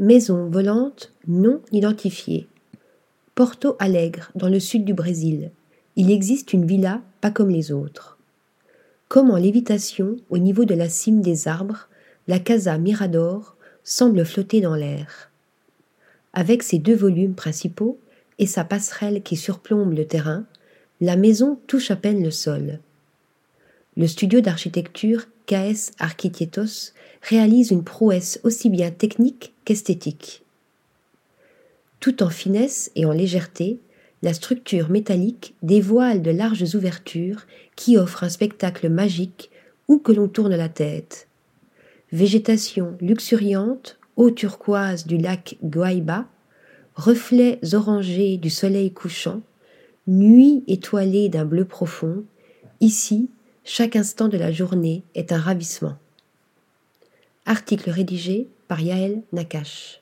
Maison volante non identifiée. Porto Alegre, dans le sud du Brésil. Il existe une villa pas comme les autres. Comme en lévitation, au niveau de la cime des arbres, la Casa Mirador semble flotter dans l'air? Avec ses deux volumes principaux et sa passerelle qui surplombe le terrain, la maison touche à peine le sol. Le studio d'architecture KS Architectos réalise une prouesse aussi bien technique qu'esthétique. Tout en finesse et en légèreté, la structure métallique dévoile de larges ouvertures qui offrent un spectacle magique où que l'on tourne la tête. Végétation luxuriante, eau turquoise du lac Guaïba, reflets orangés du soleil couchant, nuit étoilée d'un bleu profond, ici, chaque instant de la journée est un ravissement. Article rédigé par Yaël Nakache.